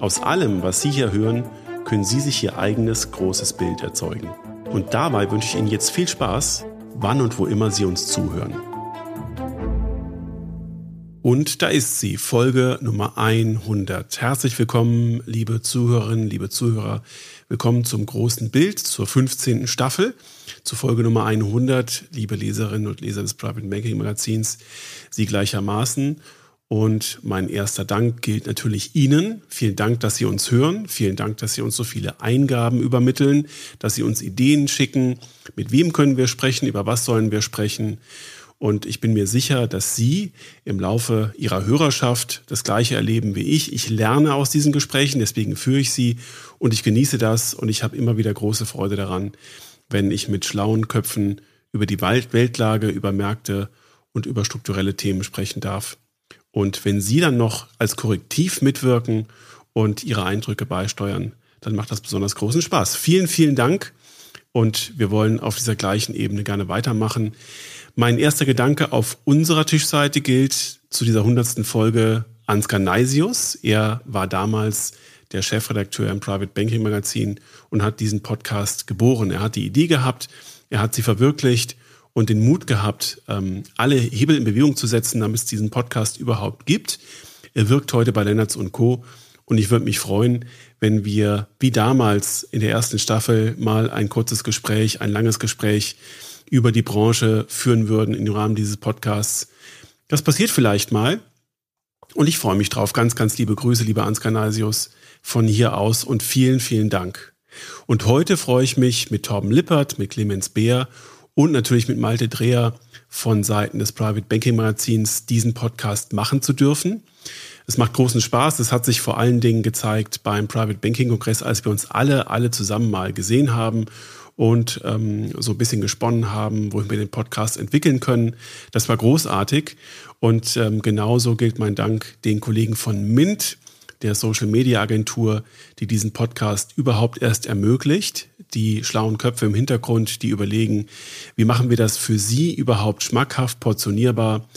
Aus allem, was Sie hier hören, können Sie sich Ihr eigenes großes Bild erzeugen. Und dabei wünsche ich Ihnen jetzt viel Spaß wann und wo immer Sie uns zuhören. Und da ist sie, Folge Nummer 100. Herzlich willkommen, liebe Zuhörerinnen, liebe Zuhörer. Willkommen zum großen Bild, zur 15. Staffel, zu Folge Nummer 100, liebe Leserinnen und Leser des Private Banking Magazins, Sie gleichermaßen. Und mein erster Dank gilt natürlich Ihnen. Vielen Dank, dass Sie uns hören. Vielen Dank, dass Sie uns so viele Eingaben übermitteln, dass Sie uns Ideen schicken. Mit wem können wir sprechen? Über was sollen wir sprechen? Und ich bin mir sicher, dass Sie im Laufe Ihrer Hörerschaft das Gleiche erleben wie ich. Ich lerne aus diesen Gesprächen, deswegen führe ich sie und ich genieße das und ich habe immer wieder große Freude daran, wenn ich mit schlauen Köpfen über die Weltlage, über Märkte und über strukturelle Themen sprechen darf. Und wenn Sie dann noch als Korrektiv mitwirken und Ihre Eindrücke beisteuern, dann macht das besonders großen Spaß. Vielen, vielen Dank. Und wir wollen auf dieser gleichen Ebene gerne weitermachen. Mein erster Gedanke auf unserer Tischseite gilt zu dieser hundertsten Folge Ansgar Neisius. Er war damals der Chefredakteur im Private Banking Magazin und hat diesen Podcast geboren. Er hat die Idee gehabt, er hat sie verwirklicht und den Mut gehabt, ähm, alle Hebel in Bewegung zu setzen, damit es diesen Podcast überhaupt gibt. Er wirkt heute bei Lennartz und Co. Und ich würde mich freuen, wenn wir wie damals in der ersten Staffel mal ein kurzes Gespräch, ein langes Gespräch über die Branche führen würden im Rahmen dieses Podcasts. Das passiert vielleicht mal. Und ich freue mich drauf. Ganz, ganz liebe Grüße, lieber Ansgar Nasius, von hier aus und vielen, vielen Dank. Und heute freue ich mich mit Torben Lippert, mit Clemens Beer und natürlich mit Malte Dreher von Seiten des Private Banking Magazins diesen Podcast machen zu dürfen. Es macht großen Spaß. Es hat sich vor allen Dingen gezeigt beim Private Banking Kongress, als wir uns alle, alle zusammen mal gesehen haben und ähm, so ein bisschen gesponnen haben, wohin wir den Podcast entwickeln können. Das war großartig. Und ähm, genauso gilt mein Dank den Kollegen von Mint, der Social Media Agentur, die diesen Podcast überhaupt erst ermöglicht. Die schlauen Köpfe im Hintergrund, die überlegen, wie machen wir das für Sie überhaupt schmackhaft, portionierbar.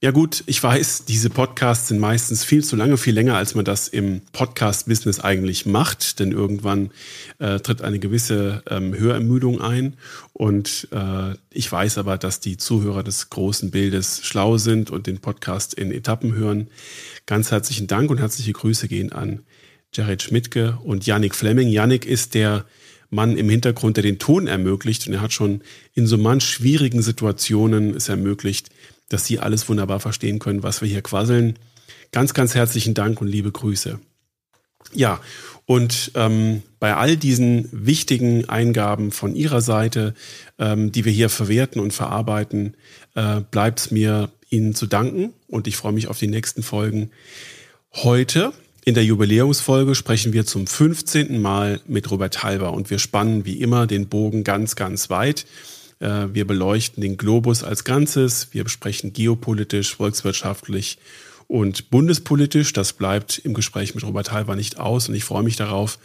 Ja gut, ich weiß, diese Podcasts sind meistens viel zu lange, viel länger, als man das im Podcast-Business eigentlich macht, denn irgendwann äh, tritt eine gewisse ähm, Hörermüdung ein. Und äh, ich weiß aber, dass die Zuhörer des großen Bildes schlau sind und den Podcast in Etappen hören. Ganz herzlichen Dank und herzliche Grüße gehen an Jared Schmidtke und Yannick Fleming. Yannick ist der Mann im Hintergrund, der den Ton ermöglicht und er hat schon in so manch schwierigen Situationen es ermöglicht, dass Sie alles wunderbar verstehen können, was wir hier quasseln. Ganz, ganz herzlichen Dank und liebe Grüße. Ja, und ähm, bei all diesen wichtigen Eingaben von Ihrer Seite, ähm, die wir hier verwerten und verarbeiten, äh, bleibt es mir Ihnen zu danken und ich freue mich auf die nächsten Folgen. Heute in der Jubiläumsfolge sprechen wir zum 15. Mal mit Robert Halber und wir spannen wie immer den Bogen ganz, ganz weit. Äh, wir beleuchten den Globus als Ganzes. Wir besprechen geopolitisch, volkswirtschaftlich und bundespolitisch. Das bleibt im Gespräch mit Robert Halver nicht aus und ich freue mich darauf.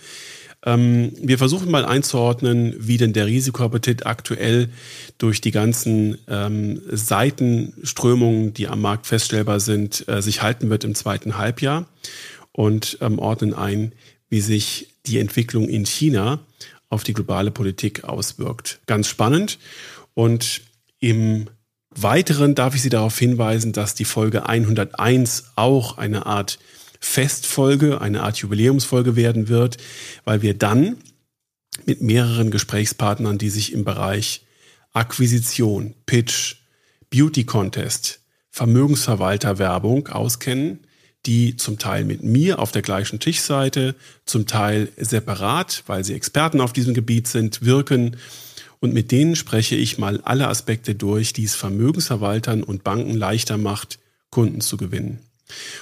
Ähm, wir versuchen mal einzuordnen, wie denn der Risikoappetit aktuell durch die ganzen ähm, Seitenströmungen, die am Markt feststellbar sind, äh, sich halten wird im zweiten Halbjahr und ähm, ordnen ein, wie sich die Entwicklung in China auf die globale Politik auswirkt. Ganz spannend. Und im Weiteren darf ich Sie darauf hinweisen, dass die Folge 101 auch eine Art Festfolge, eine Art Jubiläumsfolge werden wird, weil wir dann mit mehreren Gesprächspartnern, die sich im Bereich Akquisition, Pitch, Beauty Contest, Vermögensverwalterwerbung auskennen, die zum Teil mit mir auf der gleichen Tischseite, zum Teil separat, weil sie Experten auf diesem Gebiet sind, wirken. Und mit denen spreche ich mal alle Aspekte durch, die es Vermögensverwaltern und Banken leichter macht, Kunden zu gewinnen.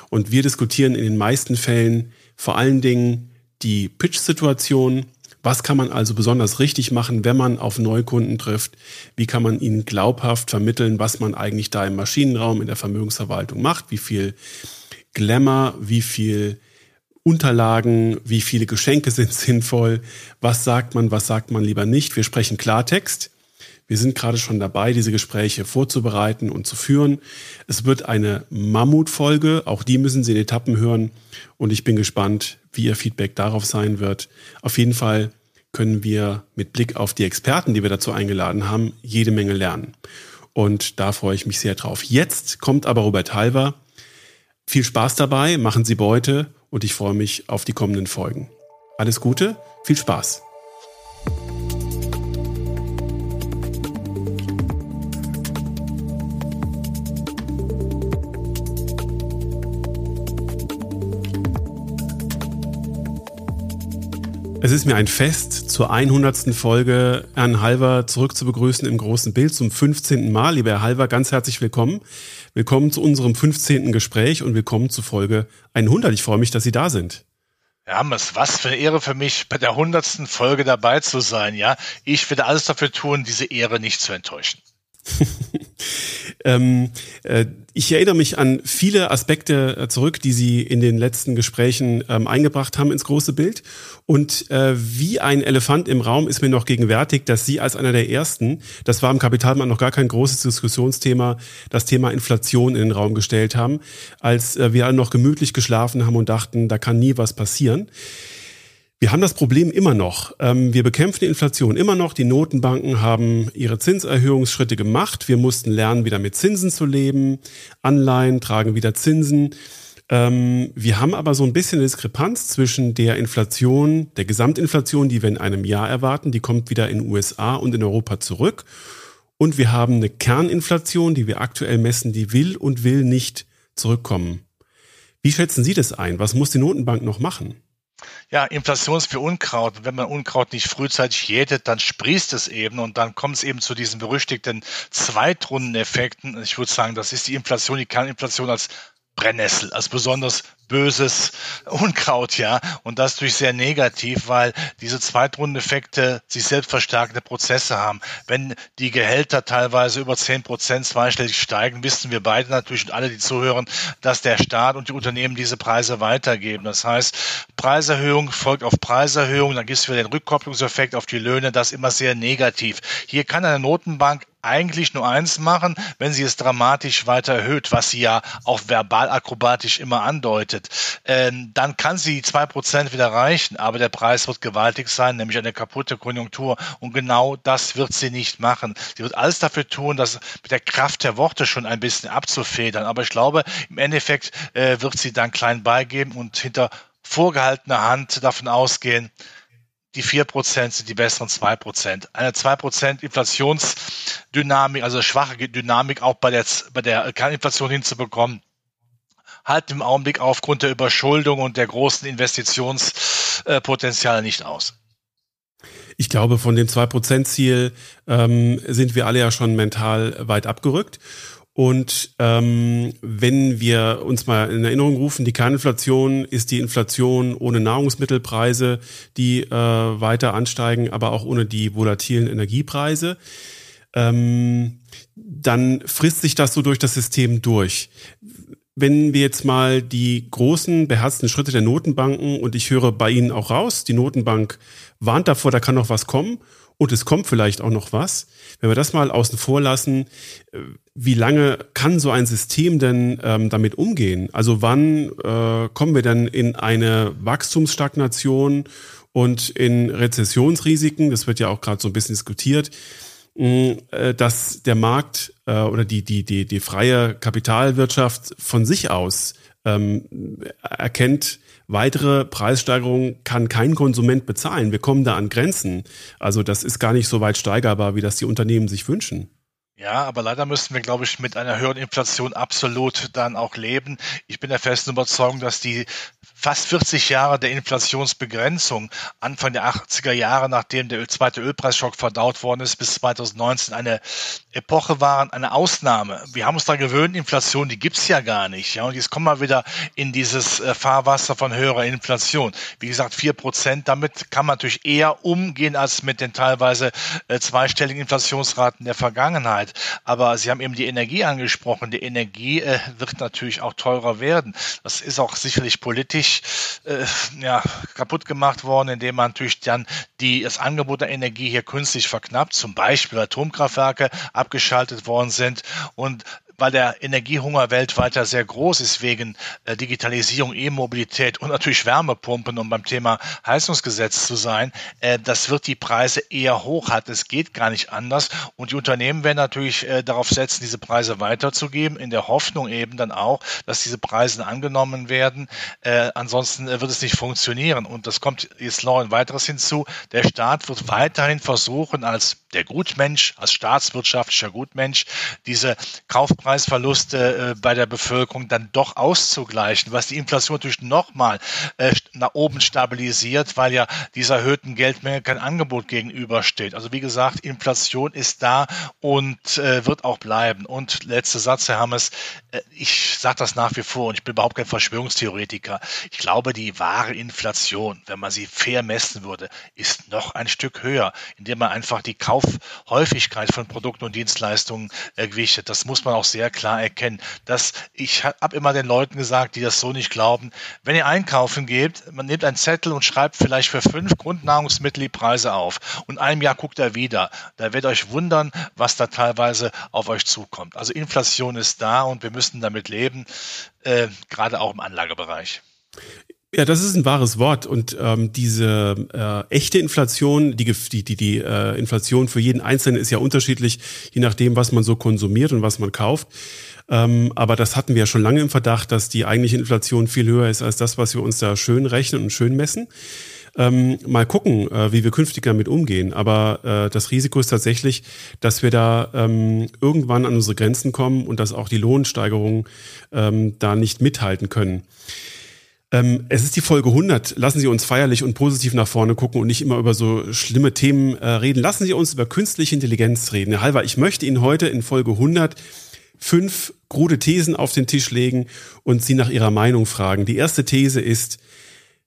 Und wir diskutieren in den meisten Fällen vor allen Dingen die Pitch-Situation. Was kann man also besonders richtig machen, wenn man auf Neukunden trifft? Wie kann man ihnen glaubhaft vermitteln, was man eigentlich da im Maschinenraum in der Vermögensverwaltung macht? Wie viel Glamour, wie viel Unterlagen, wie viele Geschenke sind sinnvoll, was sagt man, was sagt man lieber nicht. Wir sprechen Klartext. Wir sind gerade schon dabei, diese Gespräche vorzubereiten und zu führen. Es wird eine Mammutfolge, auch die müssen Sie in Etappen hören und ich bin gespannt, wie Ihr Feedback darauf sein wird. Auf jeden Fall können wir mit Blick auf die Experten, die wir dazu eingeladen haben, jede Menge lernen. Und da freue ich mich sehr drauf. Jetzt kommt aber Robert Halver viel Spaß dabei, machen Sie Beute und ich freue mich auf die kommenden Folgen. Alles Gute, viel Spaß. Es ist mir ein Fest, zur 100. Folge Herrn Halver zurück zu begrüßen im großen Bild zum 15. Mal. Lieber Herr Halver, ganz herzlich willkommen. Willkommen zu unserem 15. Gespräch und willkommen zu Folge 100. Ich freue mich, dass Sie da sind. Ja, was für eine Ehre für mich, bei der 100. Folge dabei zu sein. Ja, ich werde alles dafür tun, diese Ehre nicht zu enttäuschen. ähm, äh, ich erinnere mich an viele Aspekte äh, zurück, die Sie in den letzten Gesprächen ähm, eingebracht haben ins große Bild. Und äh, wie ein Elefant im Raum ist mir noch gegenwärtig, dass Sie als einer der ersten, das war im Kapitalmarkt noch gar kein großes Diskussionsthema, das Thema Inflation in den Raum gestellt haben, als äh, wir alle noch gemütlich geschlafen haben und dachten, da kann nie was passieren. Wir haben das Problem immer noch. Ähm, wir bekämpfen die Inflation immer noch. Die Notenbanken haben ihre Zinserhöhungsschritte gemacht. Wir mussten lernen, wieder mit Zinsen zu leben. Anleihen tragen wieder Zinsen. Ähm, wir haben aber so ein bisschen eine Diskrepanz zwischen der Inflation, der Gesamtinflation, die wir in einem Jahr erwarten. Die kommt wieder in den USA und in Europa zurück. Und wir haben eine Kerninflation, die wir aktuell messen, die will und will nicht zurückkommen. Wie schätzen Sie das ein? Was muss die Notenbank noch machen? Ja, Inflation ist für Unkraut. wenn man Unkraut nicht frühzeitig jätet, dann sprießt es eben und dann kommt es eben zu diesen berüchtigten Zweitrundeneffekten. Ich würde sagen, das ist die Inflation, die Kerninflation als Brennnessel, als besonders böses Unkraut, ja. Und das natürlich sehr negativ, weil diese Zweitrundeneffekte sich selbst verstärkende Prozesse haben. Wenn die Gehälter teilweise über zehn Prozent zweistellig steigen, wissen wir beide natürlich und alle, die zuhören, dass der Staat und die Unternehmen diese Preise weitergeben. Das heißt, Preiserhöhung folgt auf Preiserhöhung, dann gibt es wieder den Rückkopplungseffekt auf die Löhne, das immer sehr negativ. Hier kann eine Notenbank eigentlich nur eins machen, wenn sie es dramatisch weiter erhöht, was sie ja auch verbal akrobatisch immer andeutet, ähm, dann kann sie zwei Prozent wieder reichen, aber der Preis wird gewaltig sein, nämlich eine kaputte Konjunktur. Und genau das wird sie nicht machen. Sie wird alles dafür tun, das mit der Kraft der Worte schon ein bisschen abzufedern. Aber ich glaube, im Endeffekt äh, wird sie dann klein beigeben und hinter vorgehaltener Hand davon ausgehen, die 4% sind die besseren 2%. Eine 2% Inflationsdynamik, also schwache Dynamik auch bei der, bei der Kerninflation hinzubekommen, halt im Augenblick aufgrund der Überschuldung und der großen Investitionspotenziale nicht aus. Ich glaube, von dem 2%-Ziel ähm, sind wir alle ja schon mental weit abgerückt. Und ähm, wenn wir uns mal in Erinnerung rufen, die Kerninflation ist die Inflation ohne Nahrungsmittelpreise, die äh, weiter ansteigen, aber auch ohne die volatilen Energiepreise. Ähm, dann frisst sich das so durch das System durch. Wenn wir jetzt mal die großen beherzten Schritte der Notenbanken und ich höre bei Ihnen auch raus, die Notenbank warnt davor, da kann noch was kommen und es kommt vielleicht auch noch was. Wenn wir das mal außen vor lassen, äh, wie lange kann so ein System denn ähm, damit umgehen? Also wann äh, kommen wir denn in eine Wachstumsstagnation und in Rezessionsrisiken? Das wird ja auch gerade so ein bisschen diskutiert. äh, dass der Markt äh, oder die, die, die, die freie Kapitalwirtschaft von sich aus ähm, erkennt, weitere Preissteigerungen kann kein Konsument bezahlen. Wir kommen da an Grenzen. Also das ist gar nicht so weit steigerbar, wie das die Unternehmen sich wünschen. Ja, aber leider müssen wir, glaube ich, mit einer höheren Inflation absolut dann auch leben. Ich bin der festen Überzeugung, dass die fast 40 Jahre der Inflationsbegrenzung Anfang der 80er Jahre, nachdem der zweite Ölpreisschock verdaut worden ist, bis 2019 eine Epoche waren, eine Ausnahme. Wir haben uns da gewöhnt, Inflation, die gibt's ja gar nicht. Ja, und jetzt kommen wir wieder in dieses äh, Fahrwasser von höherer Inflation. Wie gesagt, vier Prozent, damit kann man natürlich eher umgehen als mit den teilweise äh, zweistelligen Inflationsraten der Vergangenheit. Aber Sie haben eben die Energie angesprochen. Die Energie äh, wird natürlich auch teurer werden. Das ist auch sicherlich politisch äh, ja, kaputt gemacht worden, indem man natürlich dann die, das Angebot der Energie hier künstlich verknappt, zum Beispiel Atomkraftwerke abgeschaltet worden sind und weil der Energiehunger weltweit ja sehr groß ist wegen äh, Digitalisierung, E-Mobilität und natürlich Wärmepumpen, um beim Thema Heizungsgesetz zu sein, äh, das wird die Preise eher hoch halten. Es geht gar nicht anders. Und die Unternehmen werden natürlich äh, darauf setzen, diese Preise weiterzugeben, in der Hoffnung eben dann auch, dass diese Preise angenommen werden. Ansonsten wird es nicht funktionieren. Und das kommt jetzt noch ein weiteres hinzu. Der Staat wird weiterhin versuchen, als der Gutmensch, als staatswirtschaftlicher Gutmensch, diese Kaufpreise Preisverluste äh, bei der Bevölkerung dann doch auszugleichen, was die Inflation natürlich nochmal äh, nach oben stabilisiert, weil ja dieser erhöhten Geldmenge kein Angebot gegenübersteht. Also wie gesagt, Inflation ist da und äh, wird auch bleiben. Und letzter Satz, Herr Hammes, äh, ich sage das nach wie vor und ich bin überhaupt kein Verschwörungstheoretiker. Ich glaube, die wahre Inflation, wenn man sie fair messen würde, ist noch ein Stück höher, indem man einfach die Kaufhäufigkeit von Produkten und Dienstleistungen äh, gewichtet. Das muss man auch sehr klar erkennen. Dass ich habe immer den Leuten gesagt, die das so nicht glauben, wenn ihr einkaufen geht, man nimmt einen Zettel und schreibt vielleicht für fünf Grundnahrungsmittel die Preise auf und einem Jahr guckt er wieder. Da werdet euch wundern, was da teilweise auf euch zukommt. Also Inflation ist da und wir müssen damit leben, äh, gerade auch im Anlagebereich. Ja, das ist ein wahres Wort. Und ähm, diese äh, echte Inflation, die, die, die, die äh, Inflation für jeden Einzelnen ist ja unterschiedlich, je nachdem, was man so konsumiert und was man kauft. Ähm, aber das hatten wir ja schon lange im Verdacht, dass die eigentliche Inflation viel höher ist als das, was wir uns da schön rechnen und schön messen. Ähm, mal gucken, äh, wie wir künftig damit umgehen. Aber äh, das Risiko ist tatsächlich, dass wir da ähm, irgendwann an unsere Grenzen kommen und dass auch die Lohnsteigerungen ähm, da nicht mithalten können. Ähm, es ist die Folge 100. Lassen Sie uns feierlich und positiv nach vorne gucken und nicht immer über so schlimme Themen äh, reden. Lassen Sie uns über künstliche Intelligenz reden. Herr Halver, ich möchte Ihnen heute in Folge 100 fünf krude Thesen auf den Tisch legen und Sie nach Ihrer Meinung fragen. Die erste These ist,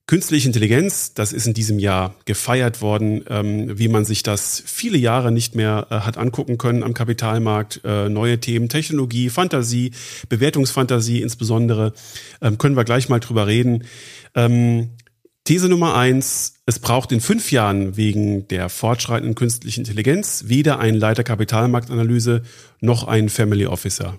Künstliche Intelligenz, das ist in diesem Jahr gefeiert worden, ähm, wie man sich das viele Jahre nicht mehr äh, hat angucken können am Kapitalmarkt. Äh, neue Themen, Technologie, Fantasie, Bewertungsfantasie insbesondere, ähm, können wir gleich mal drüber reden. Ähm, These Nummer eins, es braucht in fünf Jahren wegen der fortschreitenden künstlichen Intelligenz weder einen Leiter Kapitalmarktanalyse noch einen Family Officer.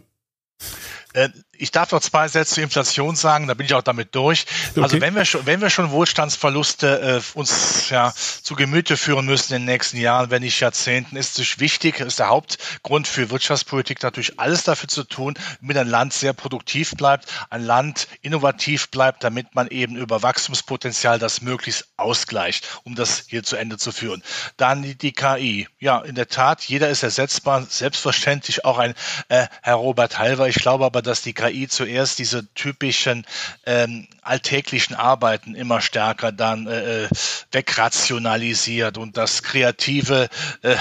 Ich darf noch zwei Sätze zur Inflation sagen, da bin ich auch damit durch. Also okay. Also wenn wir schon, wenn wir schon Wohlstandsverluste äh, uns ja zu Gemüte führen müssen in den nächsten Jahren, wenn nicht Jahrzehnten, ist es wichtig, ist der Hauptgrund für Wirtschaftspolitik natürlich alles dafür zu tun, damit ein Land sehr produktiv bleibt, ein Land innovativ bleibt, damit man eben über Wachstumspotenzial das möglichst ausgleicht, um das hier zu Ende zu führen. Dann die, die KI. Ja, in der Tat, jeder ist ersetzbar, selbstverständlich auch ein äh, Herr Robert Halver. Ich glaube aber, dass die KI KI zuerst diese typischen ähm, alltäglichen Arbeiten immer stärker dann äh, äh wegrationalisiert und das kreative äh,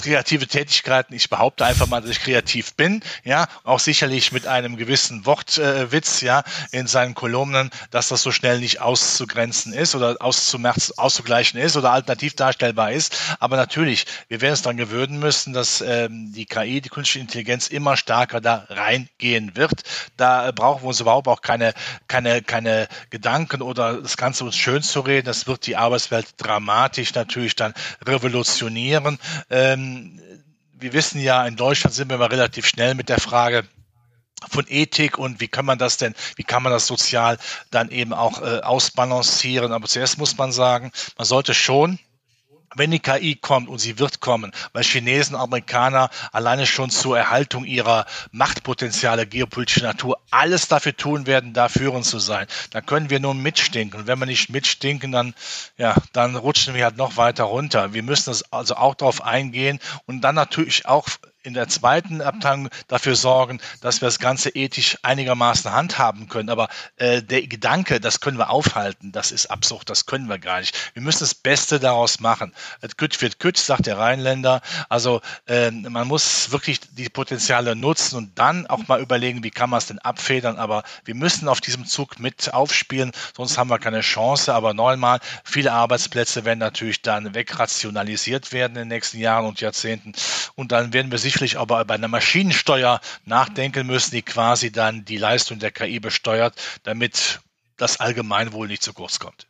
kreative Tätigkeiten. Ich behaupte einfach mal, dass ich kreativ bin, ja, auch sicherlich mit einem gewissen Wortwitz, äh, ja, in seinen Kolumnen, dass das so schnell nicht auszugrenzen ist oder auszugleichen ist oder alternativ darstellbar ist. Aber natürlich, wir werden es dann gewöhnen müssen, dass ähm, die KI, die künstliche Intelligenz immer stärker da reingehen wird. Da brauchen wir uns überhaupt auch keine, keine, keine Gedanken oder das Ganze uns schön zu reden. Das wird die Arbeitswelt dramatisch natürlich dann revolutionieren. Äh, ähm, wir wissen ja, in Deutschland sind wir mal relativ schnell mit der Frage, von Ethik und wie kann man das denn, wie kann man das sozial dann eben auch äh, ausbalancieren. Aber zuerst muss man sagen, man sollte schon wenn die KI kommt und sie wird kommen, weil Chinesen, Amerikaner alleine schon zur Erhaltung ihrer Machtpotenziale geopolitischer Natur alles dafür tun werden, da führend zu sein, dann können wir nur mitstinken. Und wenn wir nicht mitstinken, dann, ja, dann rutschen wir halt noch weiter runter. Wir müssen also auch darauf eingehen und dann natürlich auch in der zweiten Abteilung dafür sorgen, dass wir das Ganze ethisch einigermaßen handhaben können. Aber äh, der Gedanke, das können wir aufhalten, das ist Absucht, das können wir gar nicht. Wir müssen das Beste daraus machen. Güt wird Güt, sagt der Rheinländer. Also äh, man muss wirklich die Potenziale nutzen und dann auch mal überlegen, wie kann man es denn abfedern. Aber wir müssen auf diesem Zug mit aufspielen, sonst haben wir keine Chance. Aber neunmal, viele Arbeitsplätze werden natürlich dann wegrationalisiert werden in den nächsten Jahren und Jahrzehnten. Und dann werden wir sicher tatsächlich aber bei einer Maschinensteuer nachdenken müssen, die quasi dann die Leistung der KI besteuert, damit das Allgemeinwohl nicht zu kurz kommt.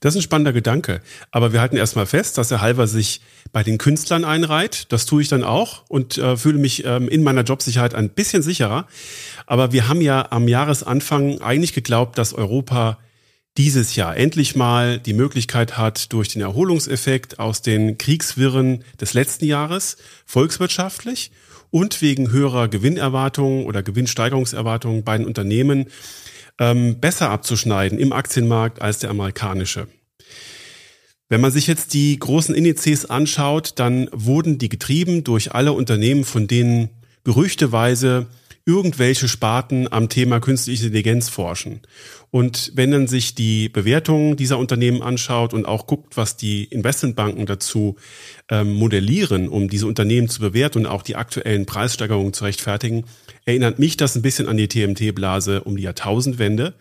Das ist ein spannender Gedanke. Aber wir halten erstmal fest, dass Herr Halver sich bei den Künstlern einreiht. Das tue ich dann auch und äh, fühle mich ähm, in meiner Jobsicherheit ein bisschen sicherer. Aber wir haben ja am Jahresanfang eigentlich geglaubt, dass Europa dieses Jahr endlich mal die Möglichkeit hat, durch den Erholungseffekt aus den Kriegswirren des letzten Jahres volkswirtschaftlich und wegen höherer Gewinnerwartungen oder Gewinnsteigerungserwartungen bei den Unternehmen ähm, besser abzuschneiden im Aktienmarkt als der amerikanische. Wenn man sich jetzt die großen Indizes anschaut, dann wurden die getrieben durch alle Unternehmen, von denen gerüchteweise irgendwelche Sparten am Thema künstliche Intelligenz forschen. Und wenn man sich die Bewertungen dieser Unternehmen anschaut und auch guckt, was die Investmentbanken dazu ähm, modellieren, um diese Unternehmen zu bewerten und auch die aktuellen Preissteigerungen zu rechtfertigen, erinnert mich das ein bisschen an die TMT-Blase um die Jahrtausendwende.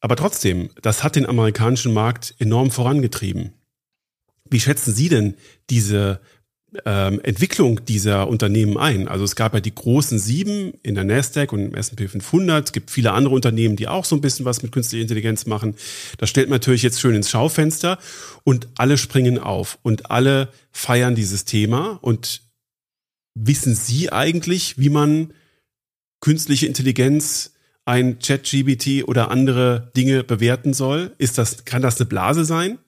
Aber trotzdem, das hat den amerikanischen Markt enorm vorangetrieben. Wie schätzen Sie denn diese ähm, Entwicklung dieser Unternehmen ein. Also es gab ja die großen sieben in der Nasdaq und im S&P 500. Es gibt viele andere Unternehmen, die auch so ein bisschen was mit künstlicher Intelligenz machen. Das stellt man natürlich jetzt schön ins Schaufenster und alle springen auf und alle feiern dieses Thema. Und wissen Sie eigentlich, wie man künstliche Intelligenz ein Chat-GBT oder andere Dinge bewerten soll? Ist das, kann das eine Blase sein?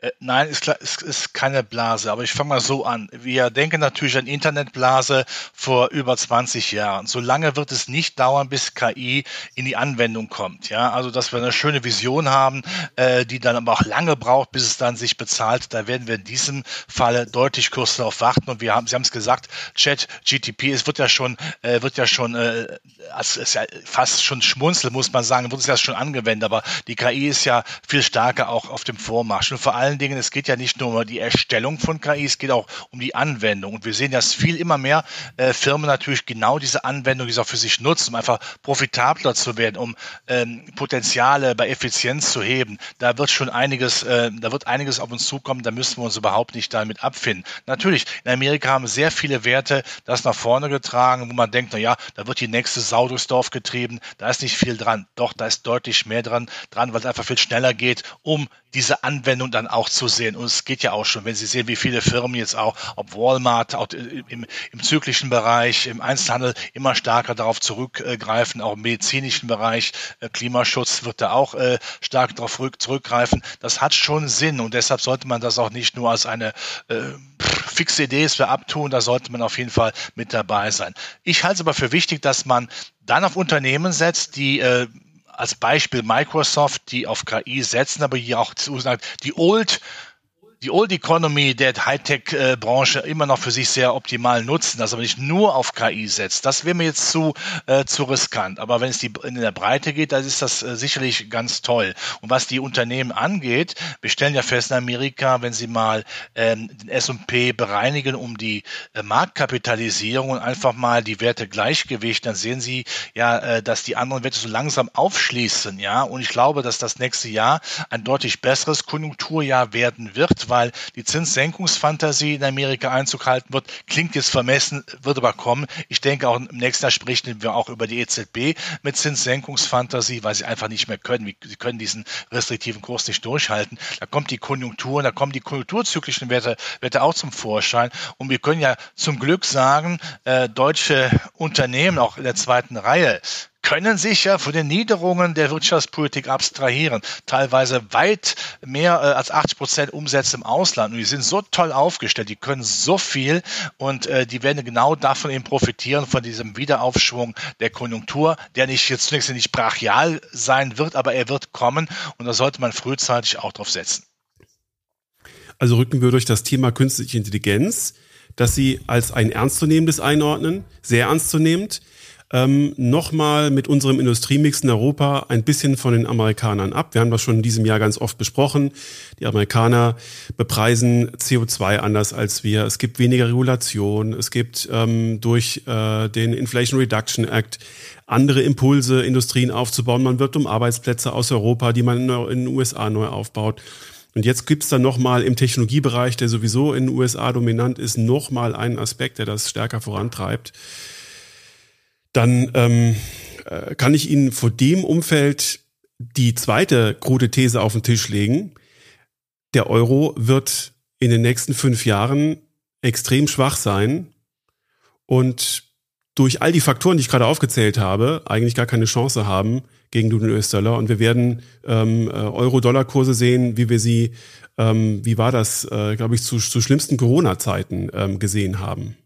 Äh, nein, ist, ist, ist keine Blase, aber ich fange mal so an. Wir denken natürlich an Internetblase vor über 20 Jahren. So lange wird es nicht dauern, bis KI in die Anwendung kommt. Ja, also dass wir eine schöne Vision haben, äh, die dann aber auch lange braucht, bis es dann sich bezahlt. Da werden wir in diesem Falle deutlich kurz darauf warten. Und wir haben, Sie haben es gesagt, Chat GTP, es wird ja schon, äh, wird ja schon, äh, also ist ja fast schon Schmunzel, muss man sagen, wird es ja schon angewendet. Aber die KI ist ja viel stärker auch auf dem Vormarsch. Und vor allem allen Dingen, es geht ja nicht nur um die Erstellung von KI, es geht auch um die Anwendung. Und wir sehen, dass viel immer mehr äh, Firmen natürlich genau diese Anwendung die auch für sich nutzen, um einfach profitabler zu werden, um ähm, Potenziale bei Effizienz zu heben. Da wird schon einiges, äh, da wird einiges auf uns zukommen, da müssen wir uns überhaupt nicht damit abfinden. Natürlich, in Amerika haben sehr viele Werte das nach vorne getragen, wo man denkt, na ja, da wird die nächste Sau durchs Dorf getrieben, da ist nicht viel dran. Doch, da ist deutlich mehr dran, dran, weil es einfach viel schneller geht, um diese Anwendung dann auch zu sehen. Und es geht ja auch schon, wenn Sie sehen, wie viele Firmen jetzt auch, ob Walmart, auch im, im zyklischen Bereich, im Einzelhandel immer stärker darauf zurückgreifen, auch im medizinischen Bereich, äh, Klimaschutz wird da auch äh, stark darauf zurückgreifen. Das hat schon Sinn und deshalb sollte man das auch nicht nur als eine äh, fixe Idee für abtun, da sollte man auf jeden Fall mit dabei sein. Ich halte es aber für wichtig, dass man dann auf Unternehmen setzt, die äh, als Beispiel Microsoft, die auf KI setzen, aber hier auch die Old die Old Economy der Hightech-Branche immer noch für sich sehr optimal nutzen, das aber nicht nur auf KI setzt. Das wäre mir jetzt zu, äh, zu riskant. Aber wenn es die, in der Breite geht, dann ist das äh, sicherlich ganz toll. Und was die Unternehmen angeht, wir stellen ja fest in Amerika, wenn Sie mal ähm, den S&P bereinigen um die äh, Marktkapitalisierung und einfach mal die Werte Gleichgewicht, dann sehen Sie ja, äh, dass die anderen Werte so langsam aufschließen. Ja, und ich glaube, dass das nächste Jahr ein deutlich besseres Konjunkturjahr werden wird weil die Zinssenkungsfantasie in Amerika Einzug halten wird. Klingt jetzt vermessen, wird aber kommen. Ich denke auch im nächsten Jahr sprechen wir auch über die EZB mit Zinssenkungsfantasie, weil sie einfach nicht mehr können. Sie können diesen restriktiven Kurs nicht durchhalten. Da kommt die Konjunktur, da kommen die konjunkturzyklischen Werte, Werte auch zum Vorschein. Und wir können ja zum Glück sagen, äh, deutsche Unternehmen auch in der zweiten Reihe können sich ja von den Niederungen der Wirtschaftspolitik abstrahieren. Teilweise weit mehr äh, als 80 Prozent Umsätze im Ausland. Und die sind so toll aufgestellt, die können so viel und äh, die werden genau davon eben profitieren, von diesem Wiederaufschwung der Konjunktur, der nicht jetzt zunächst nicht brachial sein wird, aber er wird kommen und da sollte man frühzeitig auch drauf setzen. Also rücken wir durch das Thema künstliche Intelligenz, dass Sie als ein ernstzunehmendes einordnen, sehr ernstzunehmend ähm, nochmal mit unserem Industriemix in Europa ein bisschen von den Amerikanern ab. Wir haben das schon in diesem Jahr ganz oft besprochen. Die Amerikaner bepreisen CO2 anders als wir. Es gibt weniger Regulation. Es gibt ähm, durch äh, den Inflation Reduction Act andere Impulse, Industrien aufzubauen. Man wirbt um Arbeitsplätze aus Europa, die man in den USA neu aufbaut. Und jetzt gibt's dann nochmal im Technologiebereich, der sowieso in den USA dominant ist, nochmal einen Aspekt, der das stärker vorantreibt dann ähm, äh, kann ich Ihnen vor dem Umfeld die zweite krude These auf den Tisch legen. Der Euro wird in den nächsten fünf Jahren extrem schwach sein und durch all die Faktoren, die ich gerade aufgezählt habe, eigentlich gar keine Chance haben gegen den US-Dollar. Und wir werden ähm, äh, Euro-Dollar-Kurse sehen, wie wir sie, ähm, wie war das, äh, glaube ich, zu, zu schlimmsten Corona-Zeiten ähm, gesehen haben.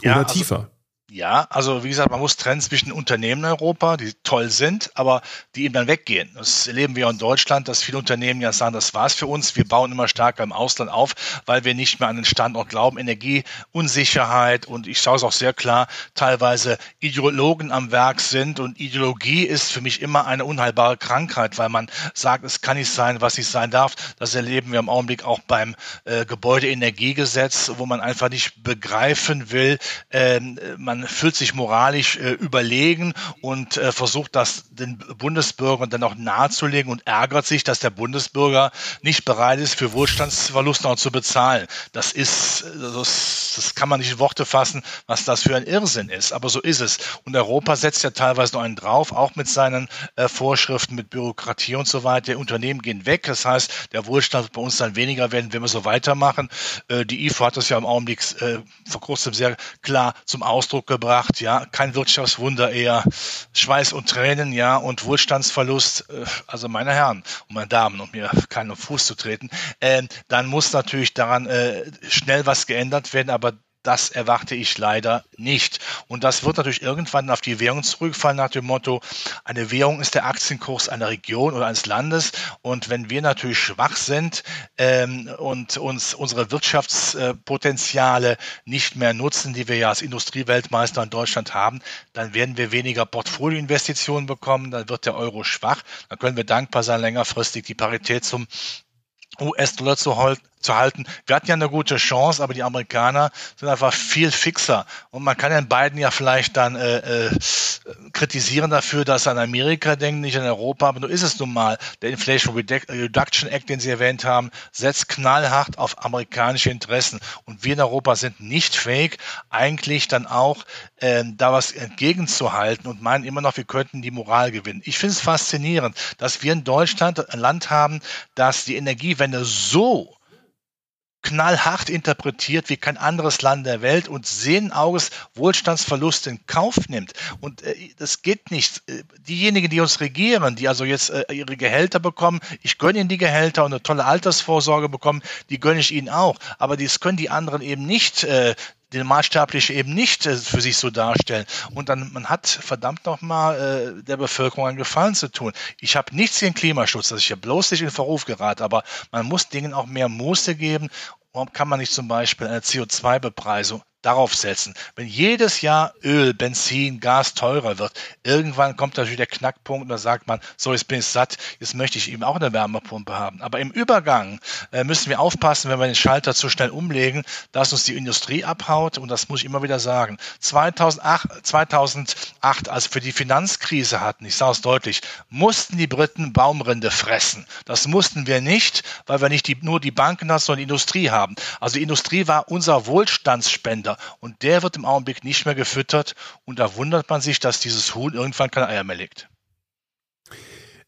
Oder ja, also, tiefer. Ja, also wie gesagt, man muss trennen zwischen Unternehmen in Europa, die toll sind, aber die eben dann weggehen. Das erleben wir in Deutschland, dass viele Unternehmen ja sagen, das war's für uns. Wir bauen immer stärker im Ausland auf, weil wir nicht mehr an den Standort glauben. Energieunsicherheit und ich sage es auch sehr klar, teilweise Ideologen am Werk sind und Ideologie ist für mich immer eine unheilbare Krankheit, weil man sagt, es kann nicht sein, was nicht sein darf. Das erleben wir im Augenblick auch beim äh, Gebäudeenergiegesetz, wo man einfach nicht begreifen will, äh, man fühlt sich moralisch äh, überlegen und äh, versucht das den Bundesbürgern dann auch nahezulegen und ärgert sich, dass der Bundesbürger nicht bereit ist, für Wohlstandsverluste noch zu bezahlen. Das ist, das, das kann man nicht in Worte fassen, was das für ein Irrsinn ist. Aber so ist es. Und Europa setzt ja teilweise noch einen drauf, auch mit seinen äh, Vorschriften, mit Bürokratie und so weiter. Die Unternehmen gehen weg. Das heißt, der Wohlstand wird bei uns dann weniger werden, wenn wir so weitermachen. Äh, die IFO hat das ja im Augenblick äh, vor kurzem sehr klar zum Ausdruck gebracht, ja, kein Wirtschaftswunder, eher Schweiß und Tränen, ja, und Wohlstandsverlust, äh, also meine Herren und meine Damen, um mir keinen Fuß zu treten, äh, dann muss natürlich daran äh, schnell was geändert werden, aber das erwarte ich leider nicht. Und das wird natürlich irgendwann auf die Währung zurückfallen nach dem Motto, eine Währung ist der Aktienkurs einer Region oder eines Landes. Und wenn wir natürlich schwach sind ähm, und uns unsere Wirtschaftspotenziale nicht mehr nutzen, die wir ja als Industrieweltmeister in Deutschland haben, dann werden wir weniger Portfolioinvestitionen bekommen, dann wird der Euro schwach. Dann können wir dankbar sein, längerfristig die Parität zum US-Dollar zu, zu halten. Wir hatten ja eine gute Chance, aber die Amerikaner sind einfach viel fixer. Und man kann den beiden ja vielleicht dann äh, äh, kritisieren dafür, dass sie an Amerika denken, nicht an Europa. Aber nur ist es nun mal. Der Inflation Reduction Act, den Sie erwähnt haben, setzt knallhart auf amerikanische Interessen. Und wir in Europa sind nicht fähig, eigentlich dann auch äh, da was entgegenzuhalten und meinen immer noch, wir könnten die Moral gewinnen. Ich finde es faszinierend, dass wir in Deutschland ein Land haben, das die Energiewende so knallhart interpretiert wie kein anderes Land der Welt und sehen Auges Wohlstandsverlust in Kauf nimmt. Und äh, das geht nicht. Diejenigen, die uns regieren, die also jetzt äh, ihre Gehälter bekommen, ich gönne ihnen die Gehälter und eine tolle Altersvorsorge bekommen, die gönne ich ihnen auch. Aber das können die anderen eben nicht. Äh, den Maßstabliche eben nicht äh, für sich so darstellen. Und dann, man hat verdammt nochmal äh, der Bevölkerung einen Gefallen zu tun. Ich habe nichts gegen Klimaschutz, dass ich ja bloß nicht in Verruf gerate, aber man muss Dingen auch mehr Muße geben. Warum kann man nicht zum Beispiel eine CO2-Bepreisung darauf setzen. Wenn jedes Jahr Öl, Benzin, Gas teurer wird, irgendwann kommt natürlich der Knackpunkt und da sagt man, so jetzt bin ich satt, jetzt möchte ich eben auch eine Wärmepumpe haben. Aber im Übergang äh, müssen wir aufpassen, wenn wir den Schalter zu schnell umlegen, dass uns die Industrie abhaut und das muss ich immer wieder sagen. 2008, 2008 als wir die Finanzkrise hatten, ich sage es deutlich, mussten die Briten Baumrinde fressen. Das mussten wir nicht, weil wir nicht die, nur die Banken hatten, sondern die Industrie haben. Also die Industrie war unser Wohlstandsspender. Und der wird im Augenblick nicht mehr gefüttert. Und da wundert man sich, dass dieses Huhn irgendwann keine Eier mehr legt.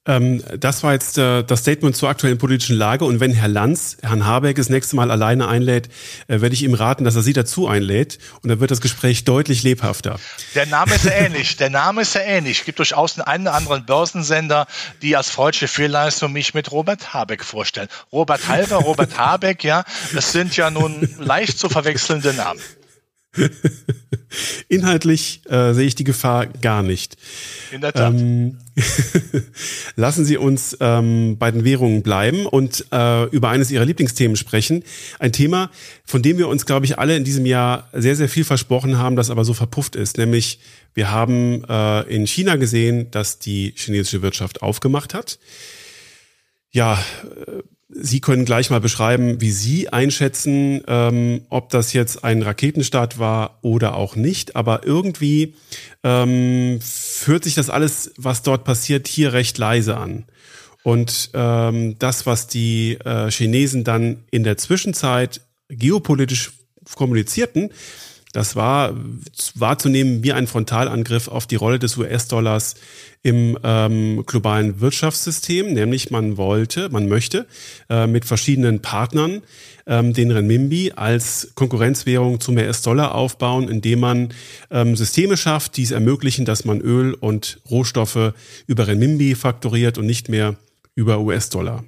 Ähm, das war jetzt äh, das Statement zur aktuellen politischen Lage. Und wenn Herr Lanz Herrn Habeck das nächste Mal alleine einlädt, äh, werde ich ihm raten, dass er Sie dazu einlädt. Und dann wird das Gespräch deutlich lebhafter. Der Name ist ja ähnlich. Der Name ist ja ähnlich. Es gibt durchaus einen oder anderen Börsensender, die als freudsche Fehlleistung mich mit Robert Habeck vorstellen. Robert Halver, Robert Habeck, ja, das sind ja nun leicht zu verwechselnde Namen. Inhaltlich äh, sehe ich die Gefahr gar nicht. In der Tat. Ähm, lassen Sie uns ähm, bei den Währungen bleiben und äh, über eines Ihrer Lieblingsthemen sprechen. Ein Thema, von dem wir uns, glaube ich, alle in diesem Jahr sehr, sehr viel versprochen haben, das aber so verpufft ist. Nämlich, wir haben äh, in China gesehen, dass die chinesische Wirtschaft aufgemacht hat. Ja, äh, Sie können gleich mal beschreiben, wie Sie einschätzen, ähm, ob das jetzt ein Raketenstart war oder auch nicht. Aber irgendwie ähm, führt sich das alles, was dort passiert, hier recht leise an. Und ähm, das, was die äh, Chinesen dann in der Zwischenzeit geopolitisch kommunizierten, das war wahrzunehmen wie ein Frontalangriff auf die Rolle des US-Dollars im ähm, globalen Wirtschaftssystem, nämlich man wollte, man möchte äh, mit verschiedenen Partnern ähm, den Renminbi als Konkurrenzwährung zum US-Dollar aufbauen, indem man ähm, Systeme schafft, die es ermöglichen, dass man Öl und Rohstoffe über Renminbi faktoriert und nicht mehr über US-Dollar.